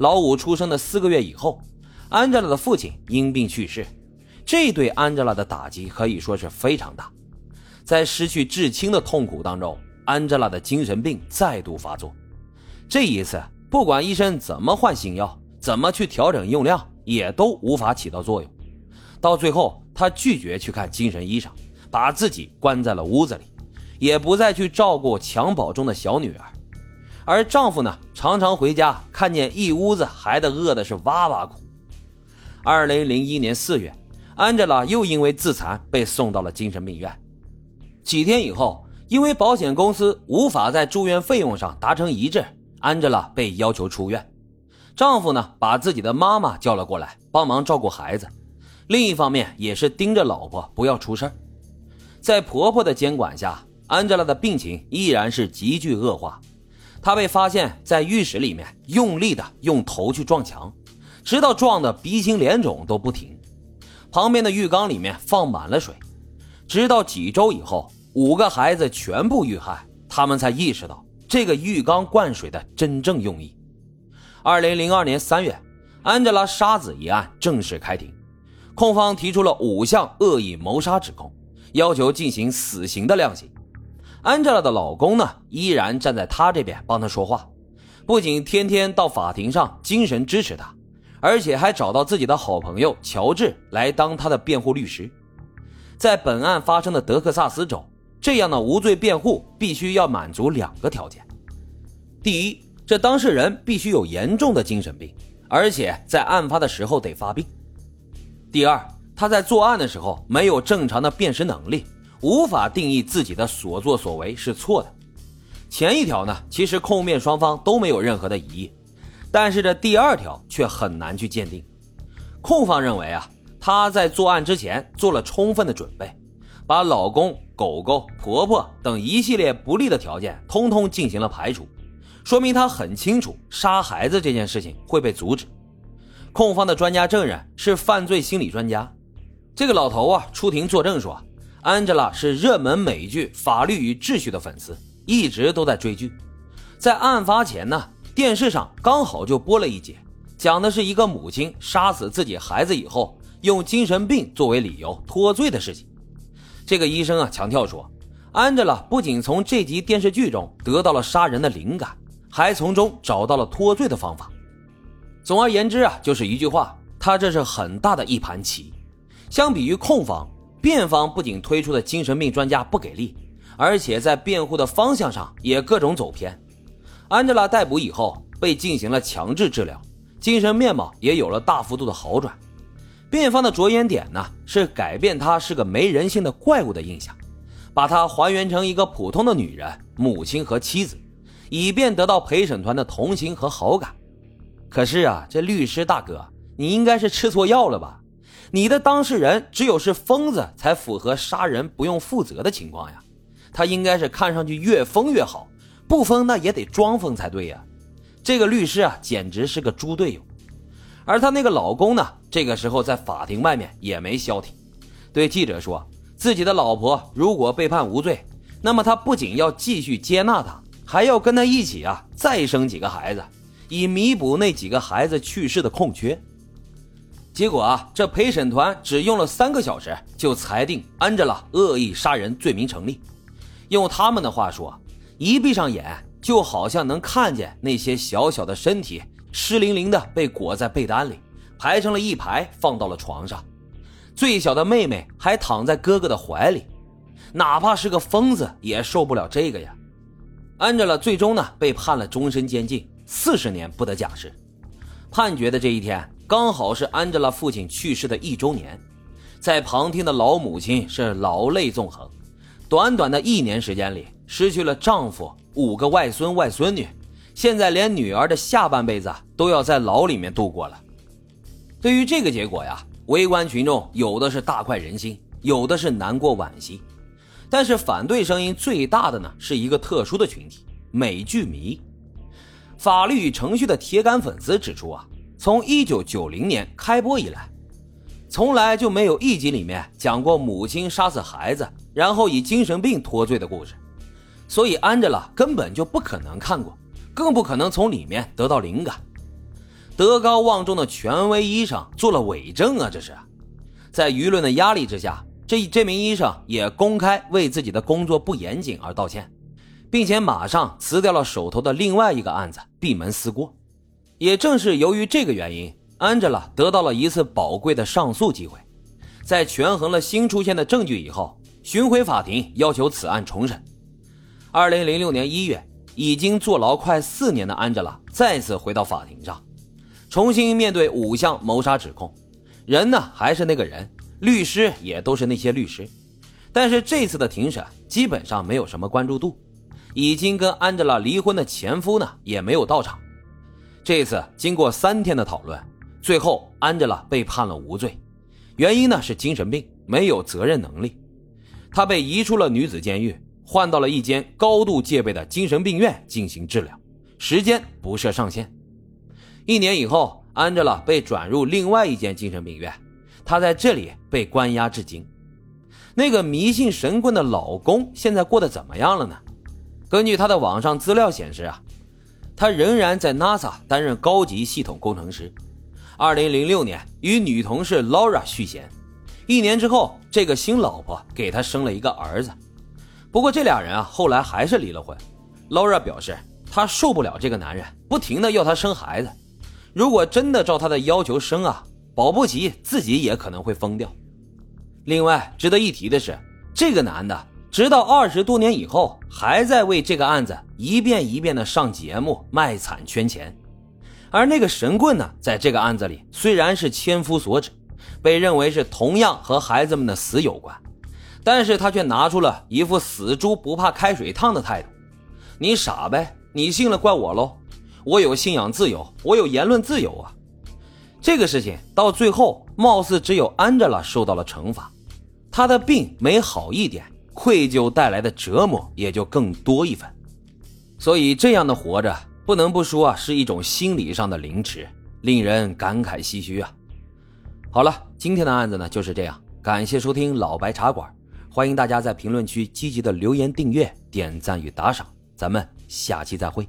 老五出生的四个月以后，安吉拉的父亲因病去世，这对安吉拉的打击可以说是非常大。在失去至亲的痛苦当中，安吉拉的精神病再度发作。这一次，不管医生怎么换新药，怎么去调整用量，也都无法起到作用。到最后，她拒绝去看精神医生，把自己关在了屋子里，也不再去照顾襁褓中的小女儿。而丈夫呢，常常回家，看见一屋子孩子饿的是哇哇哭。二零零一年四月，安吉拉又因为自残被送到了精神病院。几天以后，因为保险公司无法在住院费用上达成一致，安吉拉被要求出院。丈夫呢，把自己的妈妈叫了过来，帮忙照顾孩子。另一方面，也是盯着老婆不要出事在婆婆的监管下，安吉拉的病情依然是急剧恶化。他被发现，在浴室里面用力的用头去撞墙，直到撞得鼻青脸肿都不停。旁边的浴缸里面放满了水，直到几周以后，五个孩子全部遇害，他们才意识到这个浴缸灌水的真正用意。二零零二年三月，安吉拉杀子一案正式开庭，控方提出了五项恶意谋杀指控，要求进行死刑的量刑。安吉拉的老公呢，依然站在她这边帮她说话，不仅天天到法庭上精神支持她，而且还找到自己的好朋友乔治来当她的辩护律师。在本案发生的德克萨斯州，这样的无罪辩护必须要满足两个条件：第一，这当事人必须有严重的精神病，而且在案发的时候得发病；第二，他在作案的时候没有正常的辨识能力。无法定义自己的所作所为是错的。前一条呢，其实控辩双方都没有任何的疑义，但是这第二条却很难去鉴定。控方认为啊，他在作案之前做了充分的准备，把老公、狗狗、婆婆等一系列不利的条件通通进行了排除，说明他很清楚杀孩子这件事情会被阻止。控方的专家证人是犯罪心理专家，这个老头啊出庭作证说。安吉拉是热门美剧《法律与秩序》的粉丝，一直都在追剧。在案发前呢，电视上刚好就播了一节，讲的是一个母亲杀死自己孩子以后，用精神病作为理由脱罪的事情。这个医生啊强调说，安吉拉不仅从这集电视剧中得到了杀人的灵感，还从中找到了脱罪的方法。总而言之啊，就是一句话，他这是很大的一盘棋。相比于控方。辩方不仅推出的精神病专家不给力，而且在辩护的方向上也各种走偏。安吉拉逮捕以后被进行了强制治疗，精神面貌也有了大幅度的好转。辩方的着眼点呢是改变她是个没人性的怪物的印象，把她还原成一个普通的女人、母亲和妻子，以便得到陪审团的同情和好感。可是啊，这律师大哥，你应该是吃错药了吧？你的当事人只有是疯子才符合杀人不用负责的情况呀，他应该是看上去越疯越好，不疯那也得装疯才对呀。这个律师啊，简直是个猪队友。而她那个老公呢，这个时候在法庭外面也没消停，对记者说自己的老婆如果被判无罪，那么他不仅要继续接纳她，还要跟她一起啊再生几个孩子，以弥补那几个孩子去世的空缺。结果啊，这陪审团只用了三个小时就裁定安吉拉恶意杀人罪名成立。用他们的话说，一闭上眼就好像能看见那些小小的身体湿淋淋的被裹在被单里，排成了一排放到了床上。最小的妹妹还躺在哥哥的怀里，哪怕是个疯子也受不了这个呀。安吉拉最终呢被判了终身监禁，四十年不得假释。判决的这一天。刚好是安吉拉父亲去世的一周年，在旁听的老母亲是老泪纵横。短短的一年时间里，失去了丈夫、五个外孙外孙女，现在连女儿的下半辈子都要在牢里面度过了。对于这个结果呀，围观群众有的是大快人心，有的是难过惋惜。但是反对声音最大的呢，是一个特殊的群体——美剧迷。法律与程序的铁杆粉丝指出啊。从一九九零年开播以来，从来就没有一集里面讲过母亲杀死孩子，然后以精神病脱罪的故事，所以安吉拉根本就不可能看过，更不可能从里面得到灵感。德高望重的权威医生做了伪证啊！这是，在舆论的压力之下，这这名医生也公开为自己的工作不严谨而道歉，并且马上辞掉了手头的另外一个案子，闭门思过。也正是由于这个原因，安吉拉得到了一次宝贵的上诉机会。在权衡了新出现的证据以后，巡回法庭要求此案重审。二零零六年一月，已经坐牢快四年的安吉拉再次回到法庭上，重新面对五项谋杀指控。人呢还是那个人，律师也都是那些律师，但是这次的庭审基本上没有什么关注度。已经跟安吉拉离婚的前夫呢也没有到场。这次经过三天的讨论，最后安吉拉被判了无罪。原因呢是精神病，没有责任能力。他被移出了女子监狱，换到了一间高度戒备的精神病院进行治疗，时间不设上限。一年以后，安吉拉被转入另外一间精神病院，她在这里被关押至今。那个迷信神棍的老公现在过得怎么样了呢？根据他的网上资料显示啊，他仍然在 NASA 担任高级系统工程师。二零零六年与女同事 Laura 续弦，一年之后，这个新老婆给他生了一个儿子。不过这俩人啊，后来还是离了婚。Laura 表示，她受不了这个男人不停的要她生孩子，如果真的照他的要求生啊，保不齐自己也可能会疯掉。另外值得一提的是，这个男的直到二十多年以后，还在为这个案子一遍一遍的上节目卖惨圈钱。而那个神棍呢，在这个案子里虽然是千夫所指，被认为是同样和孩子们的死有关，但是他却拿出了一副死猪不怕开水烫的态度。你傻呗，你信了怪我喽，我有信仰自由，我有言论自由啊。这个事情到最后，貌似只有安吉拉受到了惩罚，他的病没好一点，愧疚带来的折磨也就更多一分。所以这样的活着。不能不说啊，是一种心理上的凌迟，令人感慨唏嘘啊。好了，今天的案子呢就是这样，感谢收听老白茶馆，欢迎大家在评论区积极的留言、订阅、点赞与打赏，咱们下期再会。